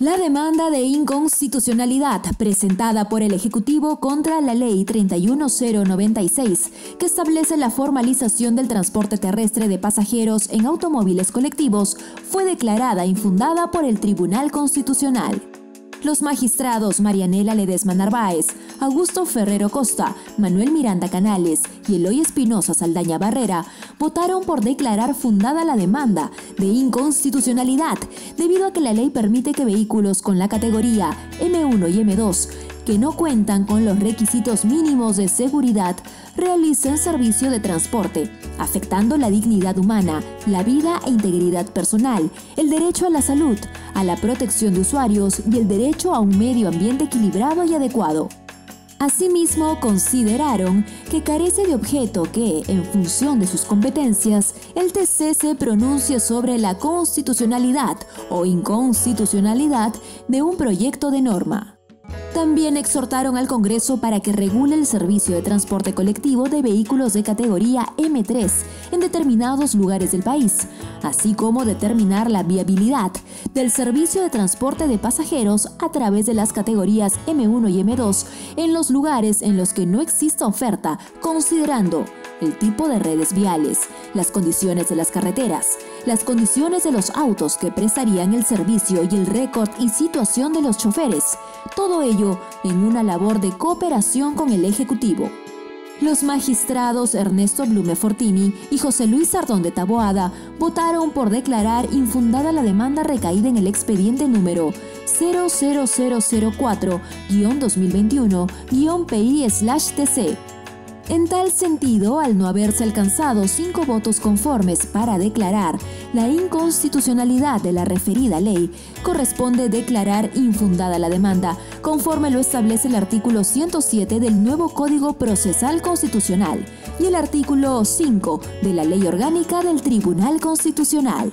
La demanda de inconstitucionalidad presentada por el Ejecutivo contra la Ley 31096, que establece la formalización del transporte terrestre de pasajeros en automóviles colectivos, fue declarada infundada por el Tribunal Constitucional. Los magistrados Marianela Ledesma Narváez, Augusto Ferrero Costa, Manuel Miranda Canales y Eloy Espinosa Saldaña Barrera votaron por declarar fundada la demanda de inconstitucionalidad debido a que la ley permite que vehículos con la categoría M1 y M2 que no cuentan con los requisitos mínimos de seguridad realicen servicio de transporte, afectando la dignidad humana, la vida e integridad personal, el derecho a la salud, a la protección de usuarios y el derecho a un medio ambiente equilibrado y adecuado. Asimismo, consideraron que carece de objeto que, en función de sus competencias, el TC se pronuncie sobre la constitucionalidad o inconstitucionalidad de un proyecto de norma. También exhortaron al Congreso para que regule el servicio de transporte colectivo de vehículos de categoría M3 en determinados lugares del país, así como determinar la viabilidad del servicio de transporte de pasajeros a través de las categorías M1 y M2 en los lugares en los que no exista oferta, considerando el tipo de redes viales, las condiciones de las carreteras, las condiciones de los autos que prestarían el servicio y el récord y situación de los choferes, todo ello en una labor de cooperación con el Ejecutivo. Los magistrados Ernesto Blume Fortini y José Luis Sardón de Taboada votaron por declarar infundada la demanda recaída en el expediente número 00004-2021-PI-TC en tal sentido, al no haberse alcanzado cinco votos conformes para declarar la inconstitucionalidad de la referida ley, corresponde declarar infundada la demanda, conforme lo establece el artículo 107 del nuevo Código Procesal Constitucional y el artículo 5 de la Ley Orgánica del Tribunal Constitucional.